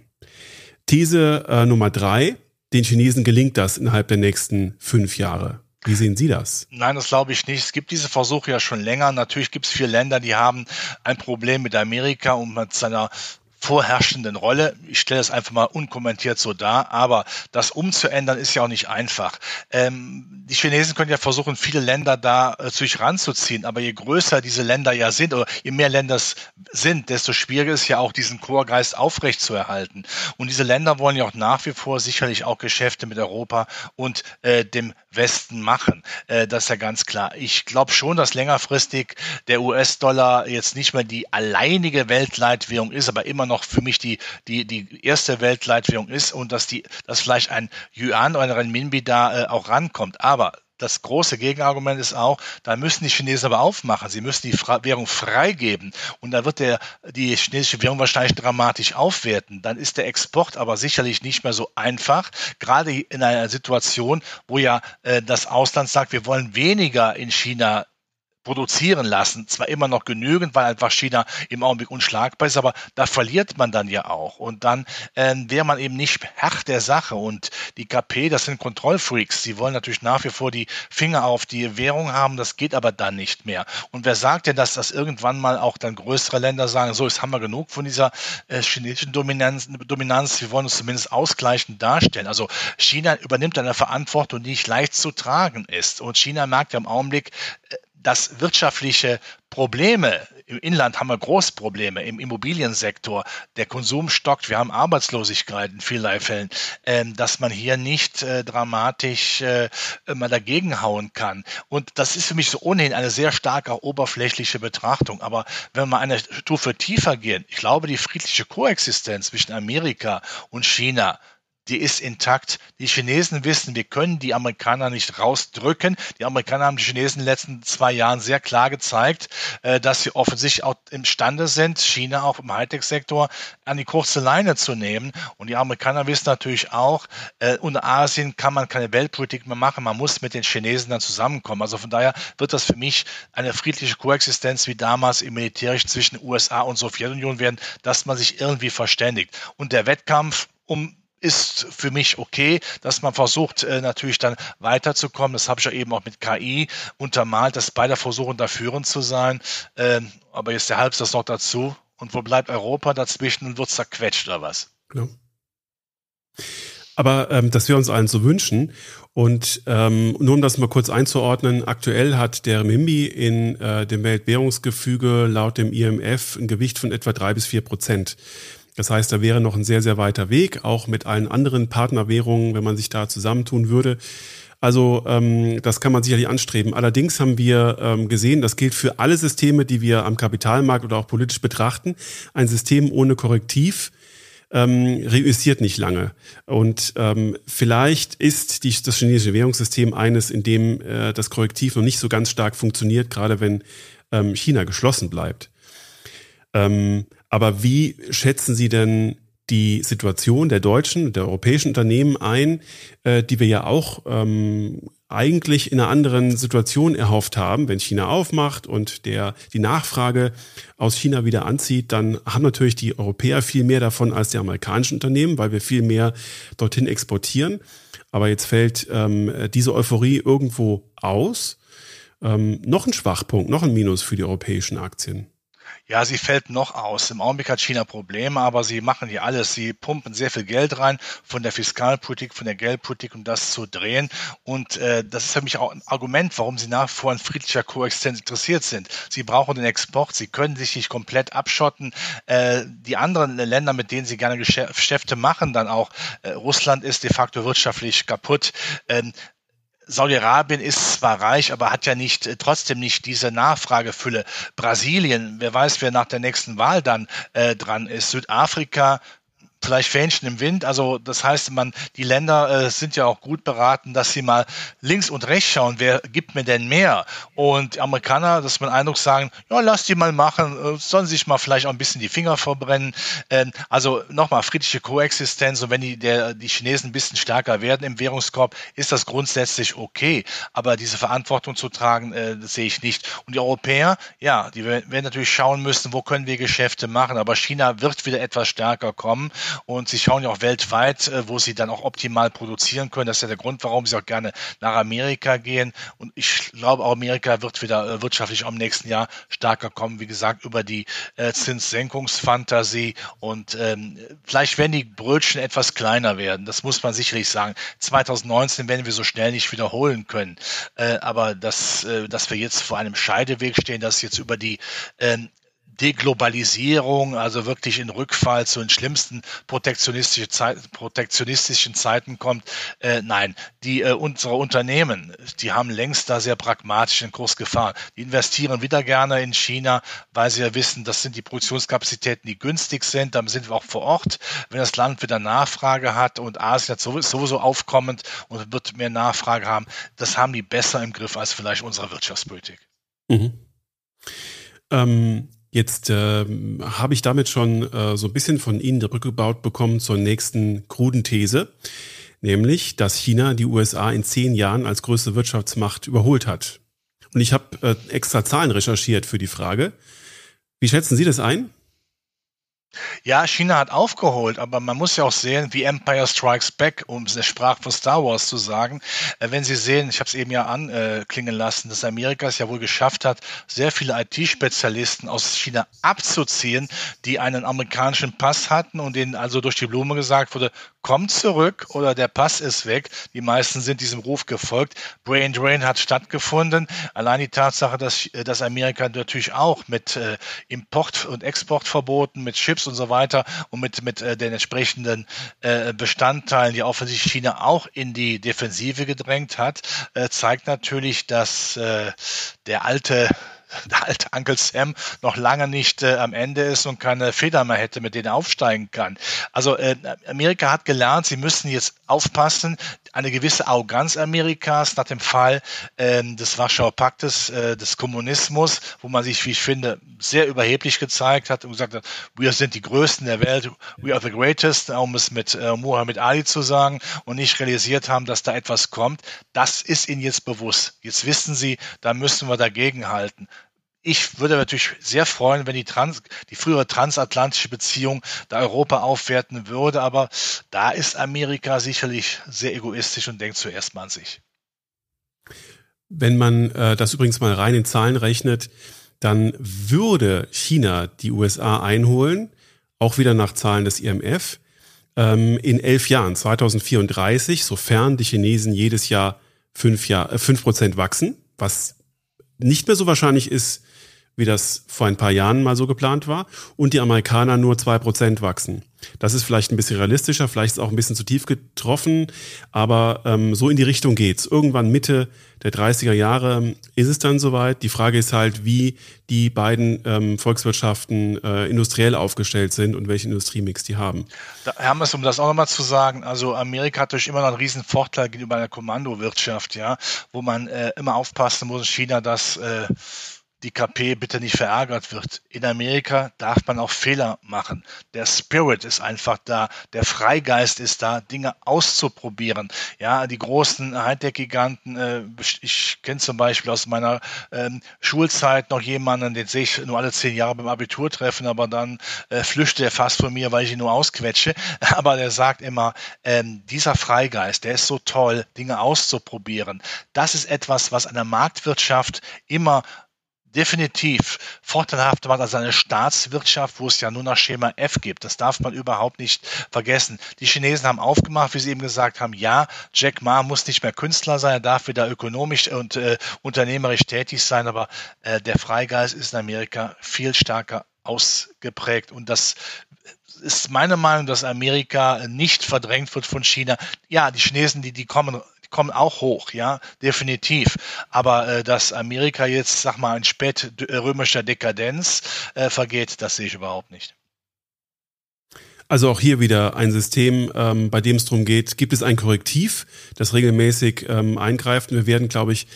These äh, Nummer drei, den Chinesen gelingt das innerhalb der nächsten fünf Jahre. Wie sehen Sie das? Nein, das glaube ich nicht. Es gibt diese Versuche ja schon länger. Natürlich gibt es viele Länder, die haben ein Problem mit Amerika und mit seiner vorherrschenden Rolle. Ich stelle es einfach mal unkommentiert so dar, aber das umzuändern ist ja auch nicht einfach. Ähm, die Chinesen können ja versuchen, viele Länder da äh, zu sich ranzuziehen, aber je größer diese Länder ja sind oder je mehr Länder es sind, desto schwieriger ist ja auch diesen Chorgeist aufrechtzuerhalten. Und diese Länder wollen ja auch nach wie vor sicherlich auch Geschäfte mit Europa und äh, dem Westen machen. Äh, das ist ja ganz klar. Ich glaube schon, dass längerfristig der US-Dollar jetzt nicht mehr die alleinige Weltleitwährung ist, aber immer noch für mich die, die, die erste Weltleitwährung ist und dass die, dass vielleicht ein Yuan oder ein Renminbi da äh, auch rankommt. Aber das große Gegenargument ist auch, da müssen die Chinesen aber aufmachen. Sie müssen die Währung freigeben. Und da wird der, die chinesische Währung wahrscheinlich dramatisch aufwerten. Dann ist der Export aber sicherlich nicht mehr so einfach. Gerade in einer Situation, wo ja äh, das Ausland sagt, wir wollen weniger in China produzieren lassen. Zwar immer noch genügend, weil einfach China im Augenblick unschlagbar ist, aber da verliert man dann ja auch. Und dann äh, wäre man eben nicht Herr der Sache. Und die KP, das sind Kontrollfreaks. Sie wollen natürlich nach wie vor die Finger auf die Währung haben. Das geht aber dann nicht mehr. Und wer sagt denn, dass das irgendwann mal auch dann größere Länder sagen, so, jetzt haben wir genug von dieser äh, chinesischen Dominanz, Dominanz. Wir wollen uns zumindest ausgleichend darstellen. Also China übernimmt eine Verantwortung, die nicht leicht zu tragen ist. Und China merkt ja im Augenblick, äh, dass wirtschaftliche Probleme im Inland haben wir Großprobleme im Immobiliensektor. Der Konsum stockt, wir haben Arbeitslosigkeit in vielerlei Fällen, äh, dass man hier nicht äh, dramatisch äh, mal dagegenhauen kann. Und das ist für mich so ohnehin eine sehr starke oberflächliche Betrachtung. Aber wenn wir eine Stufe tiefer gehen, ich glaube, die friedliche Koexistenz zwischen Amerika und China die ist intakt. Die Chinesen wissen, wir können die Amerikaner nicht rausdrücken. Die Amerikaner haben die Chinesen in den letzten zwei Jahren sehr klar gezeigt, äh, dass sie offensichtlich auch imstande sind, China auch im Hightech-Sektor an die kurze Leine zu nehmen. Und die Amerikaner wissen natürlich auch, äh, unter Asien kann man keine Weltpolitik mehr machen. Man muss mit den Chinesen dann zusammenkommen. Also von daher wird das für mich eine friedliche Koexistenz wie damals im Militärisch zwischen USA und Sowjetunion werden, dass man sich irgendwie verständigt. Und der Wettkampf um ist für mich okay, dass man versucht, äh, natürlich dann weiterzukommen. Das habe ich ja eben auch mit KI untermalt, dass beide versuchen, da führend zu sein. Ähm, aber jetzt der Halbsatz noch dazu. Und wo bleibt Europa dazwischen und wird zerquetscht oder was? Genau. Aber ähm, dass wir uns allen so wünschen. Und ähm, nur um das mal kurz einzuordnen, aktuell hat der Mimbi in äh, dem Weltwährungsgefüge laut dem IMF ein Gewicht von etwa drei bis vier Prozent. Das heißt, da wäre noch ein sehr, sehr weiter Weg, auch mit allen anderen Partnerwährungen, wenn man sich da zusammentun würde. Also ähm, das kann man sicherlich anstreben. Allerdings haben wir ähm, gesehen, das gilt für alle Systeme, die wir am Kapitalmarkt oder auch politisch betrachten. Ein System ohne Korrektiv ähm, reüssiert nicht lange. Und ähm, vielleicht ist die, das chinesische Währungssystem eines, in dem äh, das Korrektiv noch nicht so ganz stark funktioniert, gerade wenn ähm, China geschlossen bleibt. Ähm, Aber wie schätzen Sie denn die Situation der deutschen, der europäischen Unternehmen ein, äh, die wir ja auch ähm, eigentlich in einer anderen Situation erhofft haben. Wenn China aufmacht und der, die Nachfrage aus China wieder anzieht, dann haben natürlich die Europäer viel mehr davon als die amerikanischen Unternehmen, weil wir viel mehr dorthin exportieren. Aber jetzt fällt ähm, diese Euphorie irgendwo aus. Ähm, noch ein Schwachpunkt, noch ein Minus für die europäischen Aktien. Ja, sie fällt noch aus. Im Augenblick hat China Probleme, aber sie machen hier alles. Sie pumpen sehr viel Geld rein von der Fiskalpolitik, von der Geldpolitik, um das zu drehen. Und äh, das ist für mich auch ein Argument, warum sie nach wie vor an friedlicher Koexistenz interessiert sind. Sie brauchen den Export, sie können sich nicht komplett abschotten. Äh, die anderen Länder, mit denen sie gerne Geschäfte machen, dann auch äh, Russland ist de facto wirtschaftlich kaputt. Ähm, Saudi-Arabien ist zwar reich, aber hat ja nicht äh, trotzdem nicht diese Nachfragefülle. Brasilien, wer weiß, wer nach der nächsten Wahl dann äh, dran ist. Südafrika, vielleicht Fähnchen im Wind. Also das heißt, man, die Länder äh, sind ja auch gut beraten, dass sie mal links und rechts schauen, wer gibt mir denn mehr? Und die Amerikaner, dass man Eindruck sagen, ja, lass die mal machen, äh, sollen sich mal vielleicht auch ein bisschen die Finger verbrennen. Ähm, also nochmal, friedliche Koexistenz und wenn die, der, die Chinesen ein bisschen stärker werden im Währungskorb, ist das grundsätzlich okay. Aber diese Verantwortung zu tragen, äh, sehe ich nicht. Und die Europäer, ja, die werden natürlich schauen müssen, wo können wir Geschäfte machen. Aber China wird wieder etwas stärker kommen. Und sie schauen ja auch weltweit, äh, wo sie dann auch optimal produzieren können. Das ist ja der Grund, warum sie auch gerne nach Amerika gehen. Und ich glaube, auch Amerika wird wieder äh, wirtschaftlich auch im nächsten Jahr stärker kommen. Wie gesagt, über die äh, Zinssenkungsfantasie. Und ähm, vielleicht werden die Brötchen etwas kleiner werden. Das muss man sicherlich sagen. 2019 werden wir so schnell nicht wiederholen können. Aber dass, dass wir jetzt vor einem Scheideweg stehen, dass jetzt über die ähm, Deglobalisierung, also wirklich in Rückfall zu den schlimmsten protektionistischen, Zeit, protektionistischen Zeiten kommt. Äh, nein, die äh, unsere Unternehmen, die haben längst da sehr pragmatisch den Kurs gefahren. Die investieren wieder gerne in China, weil sie ja wissen, das sind die Produktionskapazitäten, die günstig sind. Dann sind wir auch vor Ort, wenn das Land wieder Nachfrage hat und Asien hat sowieso aufkommend und wird mehr Nachfrage haben. Das haben die besser im Griff als vielleicht unsere Wirtschaftspolitik. Mhm. Ähm Jetzt äh, habe ich damit schon äh, so ein bisschen von Ihnen gebaut bekommen zur nächsten kruden These, nämlich, dass China die USA in zehn Jahren als größte Wirtschaftsmacht überholt hat. Und ich habe äh, extra Zahlen recherchiert für die Frage. Wie schätzen Sie das ein? Ja, China hat aufgeholt, aber man muss ja auch sehen, wie Empire Strikes Back, um es Sprach von Star Wars zu sagen. Äh, wenn Sie sehen, ich habe es eben ja anklingen lassen, dass Amerika es ja wohl geschafft hat, sehr viele IT-Spezialisten aus China abzuziehen, die einen amerikanischen Pass hatten und denen also durch die Blume gesagt wurde, kommt zurück oder der Pass ist weg. Die meisten sind diesem Ruf gefolgt. Brain Drain hat stattgefunden. Allein die Tatsache, dass, äh, dass Amerika natürlich auch mit äh, Import- und Exportverboten, mit Chips und so weiter und mit, mit äh, den entsprechenden äh, Bestandteilen, die offensichtlich China auch in die Defensive gedrängt hat, äh, zeigt natürlich, dass äh, der alte der alte Uncle Sam noch lange nicht äh, am Ende ist und keine Feder mehr hätte, mit denen er aufsteigen kann. Also äh, Amerika hat gelernt, sie müssen jetzt aufpassen, eine gewisse Arroganz Amerikas nach dem Fall äh, des Warschauer Paktes, äh, des Kommunismus, wo man sich, wie ich finde, sehr überheblich gezeigt hat und gesagt hat, wir sind die Größten der Welt, we are the greatest, um es mit äh, Muhammad Ali zu sagen und nicht realisiert haben, dass da etwas kommt. Das ist ihnen jetzt bewusst. Jetzt wissen sie, da müssen wir dagegen halten ich würde natürlich sehr freuen, wenn die, Trans, die frühere transatlantische Beziehung da Europa aufwerten würde, aber da ist Amerika sicherlich sehr egoistisch und denkt zuerst mal an sich. Wenn man äh, das übrigens mal rein in Zahlen rechnet, dann würde China die USA einholen, auch wieder nach Zahlen des IMF, ähm, in elf Jahren, 2034, sofern die Chinesen jedes Jahr fünf, Jahr, äh, fünf Prozent wachsen, was nicht mehr so wahrscheinlich ist, wie das vor ein paar Jahren mal so geplant war, und die Amerikaner nur zwei Prozent wachsen. Das ist vielleicht ein bisschen realistischer, vielleicht ist es auch ein bisschen zu tief getroffen, aber ähm, so in die Richtung geht's. Irgendwann Mitte der 30er Jahre ist es dann soweit. Die Frage ist halt, wie die beiden ähm, Volkswirtschaften äh, industriell aufgestellt sind und welchen Industriemix die haben. Da, Hermes, um das auch nochmal zu sagen, also Amerika hat durch immer noch einen riesen Vorteil gegenüber einer Kommandowirtschaft, ja, wo man äh, immer aufpassen muss, China das äh, die KP bitte nicht verärgert wird. In Amerika darf man auch Fehler machen. Der Spirit ist einfach da, der Freigeist ist da, Dinge auszuprobieren. Ja, die großen Hightech-Giganten, äh, ich kenne zum Beispiel aus meiner ähm, Schulzeit noch jemanden, den sehe ich nur alle zehn Jahre beim Abitur treffen, aber dann äh, flüchtet er fast von mir, weil ich ihn nur ausquetsche. Aber der sagt immer, ähm, dieser Freigeist, der ist so toll, Dinge auszuprobieren. Das ist etwas, was einer Marktwirtschaft immer definitiv vorteilhafter macht als eine Staatswirtschaft, wo es ja nur nach Schema F gibt. Das darf man überhaupt nicht vergessen. Die Chinesen haben aufgemacht, wie Sie eben gesagt haben, ja, Jack Ma muss nicht mehr Künstler sein, er darf wieder ökonomisch und äh, unternehmerisch tätig sein, aber äh, der Freigeist ist in Amerika viel stärker ausgeprägt und das ist meine Meinung, dass Amerika nicht verdrängt wird von China. Ja, die Chinesen, die, die kommen kommen auch hoch, ja, definitiv. Aber äh, dass Amerika jetzt, sag mal, in spätrömischer Dekadenz äh, vergeht, das sehe ich überhaupt nicht. Also auch hier wieder ein System, ähm, bei dem es darum geht, gibt es ein Korrektiv, das regelmäßig ähm, eingreift. Wir werden, glaube ich,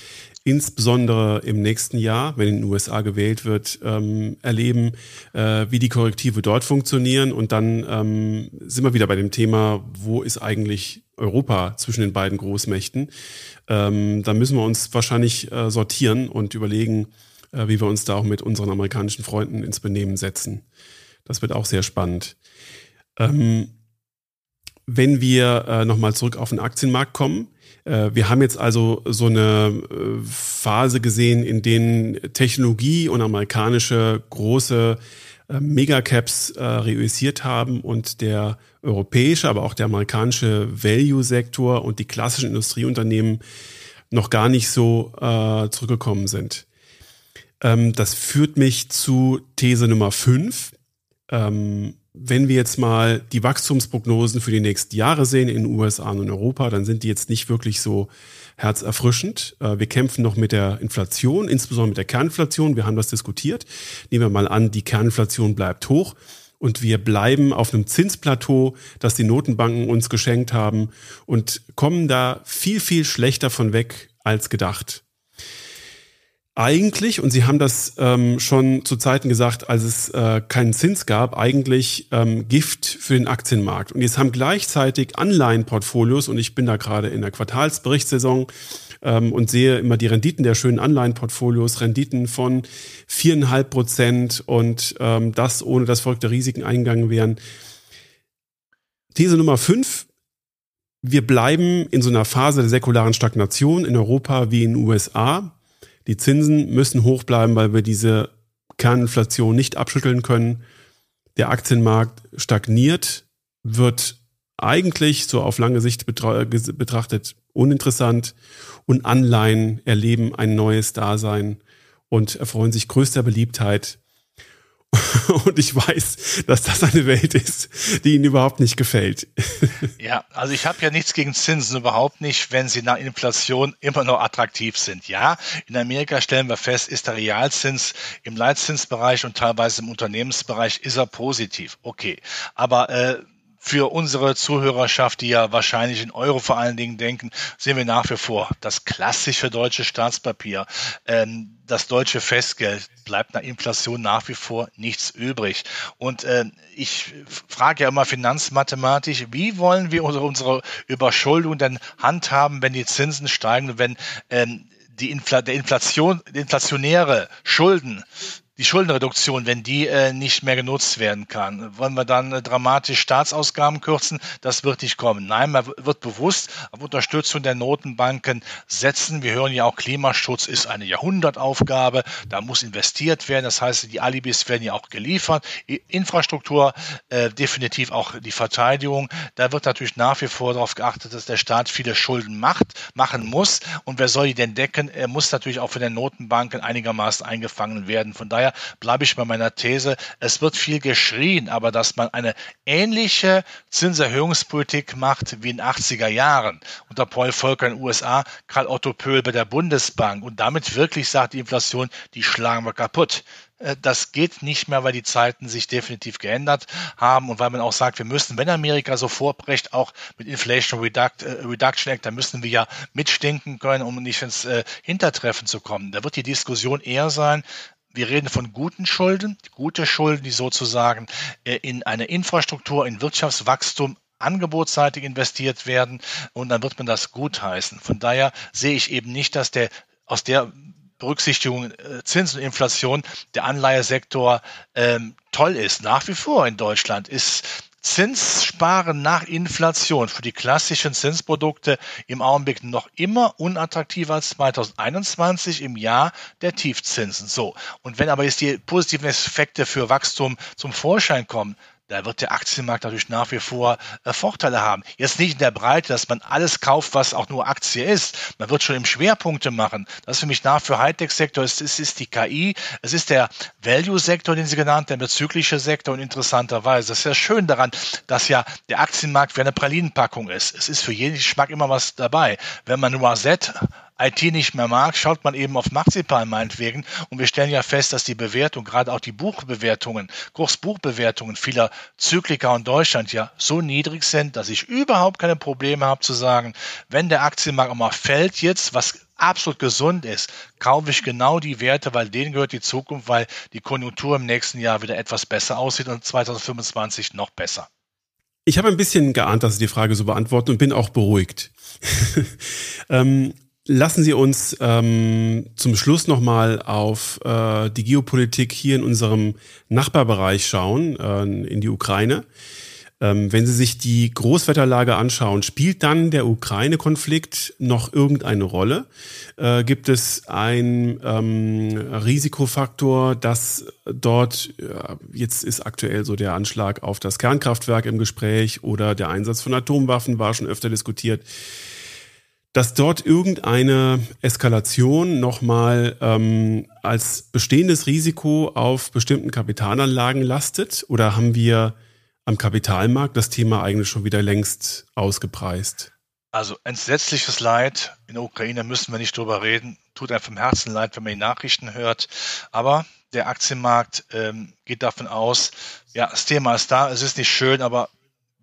insbesondere im nächsten Jahr, wenn in den USA gewählt wird, ähm, erleben, äh, wie die Korrektive dort funktionieren. Und dann ähm, sind wir wieder bei dem Thema, wo ist eigentlich Europa zwischen den beiden Großmächten. Ähm, da müssen wir uns wahrscheinlich äh, sortieren und überlegen, äh, wie wir uns da auch mit unseren amerikanischen Freunden ins Benehmen setzen. Das wird auch sehr spannend. Ähm, wenn wir äh, nochmal zurück auf den Aktienmarkt kommen, äh, wir haben jetzt also so eine äh, Phase gesehen, in denen Technologie und amerikanische große äh, Megacaps äh, reüssiert haben und der europäische, aber auch der amerikanische Value-Sektor und die klassischen Industrieunternehmen noch gar nicht so äh, zurückgekommen sind. Ähm, das führt mich zu These Nummer 5. Ähm, wenn wir jetzt mal die Wachstumsprognosen für die nächsten Jahre sehen in den USA und in Europa, dann sind die jetzt nicht wirklich so herzerfrischend. Äh, wir kämpfen noch mit der Inflation, insbesondere mit der Kerninflation. Wir haben das diskutiert. Nehmen wir mal an, die Kerninflation bleibt hoch und wir bleiben auf einem Zinsplateau, das die Notenbanken uns geschenkt haben und kommen da viel, viel schlechter von weg als gedacht eigentlich, und Sie haben das ähm, schon zu Zeiten gesagt, als es äh, keinen Zins gab, eigentlich ähm, Gift für den Aktienmarkt. Und jetzt haben gleichzeitig Anleihenportfolios, und ich bin da gerade in der Quartalsberichtssaison ähm, und sehe immer die Renditen der schönen Anleihenportfolios, Renditen von viereinhalb Prozent und ähm, das ohne dass folgte Risiken eingegangen wären. These Nummer fünf. Wir bleiben in so einer Phase der säkularen Stagnation in Europa wie in den USA. Die Zinsen müssen hoch bleiben, weil wir diese Kerninflation nicht abschütteln können. Der Aktienmarkt stagniert, wird eigentlich so auf lange Sicht betrachtet uninteressant und Anleihen erleben ein neues Dasein und erfreuen sich größter Beliebtheit Und ich weiß, dass das eine Welt ist, die Ihnen überhaupt nicht gefällt. Ja, also ich habe ja nichts gegen Zinsen, überhaupt nicht, wenn sie nach Inflation immer noch attraktiv sind. Ja, in Amerika stellen wir fest, ist der Realzins im Leitzinsbereich und teilweise im Unternehmensbereich ist er positiv. Okay, aber äh, für unsere Zuhörerschaft, die ja wahrscheinlich in Euro vor allen Dingen denken, sehen wir nach wie vor das klassische deutsche Staatspapier. Ähm, das deutsche Festgeld bleibt nach Inflation nach wie vor nichts übrig. Und äh, ich frage ja immer finanzmathematisch, wie wollen wir unsere, unsere Überschuldung denn handhaben, wenn die Zinsen steigen, wenn ähm, die Infl der Inflation, inflationäre Schulden die Schuldenreduktion, wenn die äh, nicht mehr genutzt werden kann. Wollen wir dann äh, dramatisch Staatsausgaben kürzen? Das wird nicht kommen. Nein, man wird bewusst auf Unterstützung der Notenbanken setzen. Wir hören ja auch, Klimaschutz ist eine Jahrhundertaufgabe. Da muss investiert werden. Das heißt, die Alibis werden ja auch geliefert. Infrastruktur, äh, definitiv auch die Verteidigung. Da wird natürlich nach wie vor darauf geachtet, dass der Staat viele Schulden macht, machen muss. Und wer soll die denn decken? Er muss natürlich auch von den Notenbanken einigermaßen eingefangen werden. Von daher bleibe ich bei meiner These, es wird viel geschrien, aber dass man eine ähnliche Zinserhöhungspolitik macht wie in 80er Jahren unter Paul Volcker in den USA, Karl Otto Pöhl bei der Bundesbank und damit wirklich sagt die Inflation, die schlagen wir kaputt. Äh, das geht nicht mehr, weil die Zeiten sich definitiv geändert haben und weil man auch sagt, wir müssen, wenn Amerika so vorbrecht, auch mit Inflation äh, Reduction Act, da müssen wir ja mitstinken können, um nicht ins äh, Hintertreffen zu kommen. Da wird die Diskussion eher sein, wir reden von guten Schulden, gute Schulden, die sozusagen in eine Infrastruktur, in Wirtschaftswachstum angebotsseitig investiert werden und dann wird man das gutheißen. Von daher sehe ich eben nicht, dass der aus der Berücksichtigung äh, Zins und Inflation der Anleihesektor ähm, toll ist. Nach wie vor in Deutschland ist Zinssparen nach Inflation für die klassischen Zinsprodukte im Augenblick noch immer unattraktiver als 2021 im Jahr der Tiefzinsen. So. Und wenn aber jetzt die positiven Effekte für Wachstum zum Vorschein kommen, da wird der Aktienmarkt natürlich nach wie vor äh, Vorteile haben. Jetzt nicht in der Breite, dass man alles kauft, was auch nur Aktie ist. Man wird schon im Schwerpunkte machen. Das ist für mich nach für Hightech-Sektor. Es, es ist die KI, es ist der Value-Sektor, den Sie genannt haben, der zyklische Sektor und interessanterweise. Das ist ja schön daran, dass ja der Aktienmarkt wie eine Pralinenpackung ist. Es ist für jeden Geschmack immer was dabei. Wenn man Z IT nicht mehr mag, schaut man eben auf Marzipan meinetwegen. Und wir stellen ja fest, dass die Bewertung, gerade auch die Buchbewertungen, Kursbuchbewertungen vieler Zykliker in Deutschland ja so niedrig sind, dass ich überhaupt keine Probleme habe zu sagen, wenn der Aktienmarkt mal fällt jetzt, was absolut gesund ist, kaufe ich genau die Werte, weil denen gehört die Zukunft, weil die Konjunktur im nächsten Jahr wieder etwas besser aussieht und 2025 noch besser. Ich habe ein bisschen geahnt, dass Sie die Frage so beantworten und bin auch beruhigt. ähm, Lassen Sie uns ähm, zum Schluss nochmal auf äh, die Geopolitik hier in unserem Nachbarbereich schauen, äh, in die Ukraine. Ähm, wenn Sie sich die Großwetterlage anschauen, spielt dann der Ukraine-Konflikt noch irgendeine Rolle? Äh, gibt es ein ähm, Risikofaktor, dass dort, äh, jetzt ist aktuell so der Anschlag auf das Kernkraftwerk im Gespräch oder der Einsatz von Atomwaffen war schon öfter diskutiert dass dort irgendeine Eskalation nochmal ähm, als bestehendes Risiko auf bestimmten Kapitalanlagen lastet? Oder haben wir am Kapitalmarkt das Thema eigentlich schon wieder längst ausgepreist? Also entsetzliches Leid in der Ukraine müssen wir nicht drüber reden. Tut einem vom Herzen leid, wenn man die Nachrichten hört. Aber der Aktienmarkt ähm, geht davon aus, ja, das Thema ist da, es ist nicht schön, aber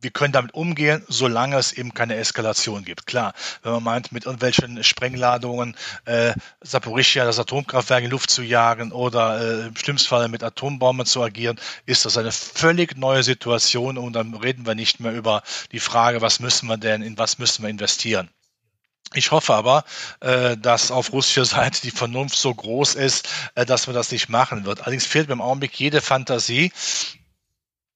wir können damit umgehen, solange es eben keine Eskalation gibt. Klar, wenn man meint, mit irgendwelchen Sprengladungen äh, Saporischia, das Atomkraftwerk in Luft zu jagen oder äh, im schlimmsten Fall mit Atombomben zu agieren, ist das eine völlig neue Situation und dann reden wir nicht mehr über die Frage, was müssen wir denn, in was müssen wir investieren. Ich hoffe aber, äh, dass auf russischer Seite die Vernunft so groß ist, äh, dass man das nicht machen wird. Allerdings fehlt mir im Augenblick jede Fantasie,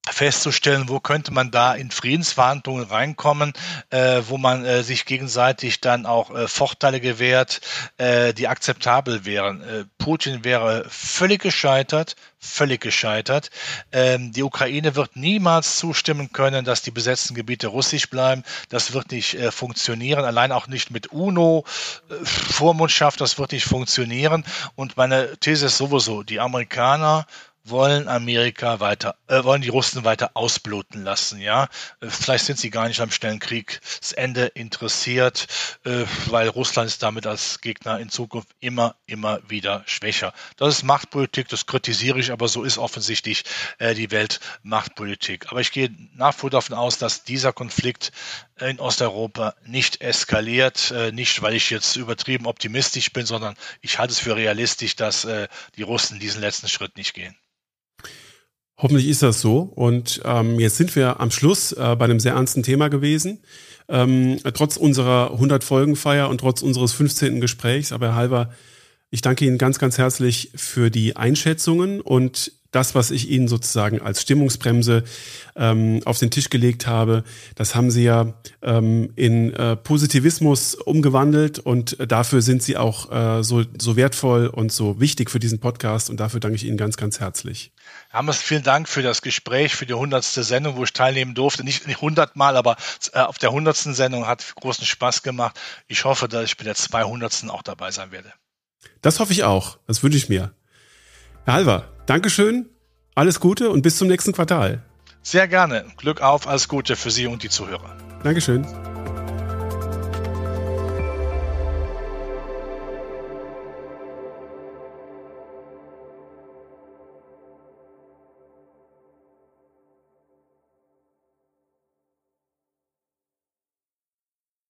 festzustellen, wo könnte man da in Friedensverhandlungen reinkommen, äh, wo man äh, sich gegenseitig dann auch äh, Vorteile gewährt, äh, die akzeptabel wären. Äh, Putin wäre völlig gescheitert, völlig gescheitert. Ähm, die Ukraine wird niemals zustimmen können, dass die besetzten Gebiete russisch bleiben. Das wird nicht äh, funktionieren, allein auch nicht mit UNO äh, das wird nicht funktionieren. Und meine These ist sowieso, die Amerikaner wollen Amerika weiter, äh, wollen die Russen weiter ausbluten lassen, ja. Äh, vielleicht sind sie gar nicht am schnellen Kriegsende interessiert, äh, weil Russland ist damit als Gegner in Zukunft immer, immer wieder schwächer. Das ist Machtpolitik, das kritisiere ich, aber so ist offensichtlich äh, die Weltmachtpolitik. Aber ich gehe nach wie vor davon aus, dass dieser Konflikt in Osteuropa nicht eskaliert, äh, nicht weil ich jetzt übertrieben optimistisch bin, sondern ich halte es für realistisch, dass äh, die Russen diesen letzten Schritt nicht gehen. Hoffentlich ist das so. Und ähm, jetzt sind wir am Schluss äh, bei einem sehr ernsten Thema gewesen. Ähm, trotz unserer 100-Folgen-Feier und trotz unseres 15. Gesprächs. Aber Herr Halber, ich danke Ihnen ganz, ganz herzlich für die Einschätzungen und das, was ich Ihnen sozusagen als Stimmungsbremse ähm, auf den Tisch gelegt habe, das haben Sie ja ähm, in äh, Positivismus umgewandelt und dafür sind Sie auch äh, so, so wertvoll und so wichtig für diesen Podcast und dafür danke ich Ihnen ganz, ganz herzlich. Hammes, vielen Dank für das Gespräch, für die hundertste Sendung, wo ich teilnehmen durfte. Nicht, hundertmal, aber äh, auf der hundertsten Sendung hat großen Spaß gemacht. Ich hoffe, dass ich bei der zweihundertsten auch dabei sein werde. Das hoffe ich auch. Das wünsche ich mir. Herr Halver, Dankeschön, alles Gute und bis zum nächsten Quartal. Sehr gerne. Glück auf, alles Gute für Sie und die Zuhörer. Dankeschön.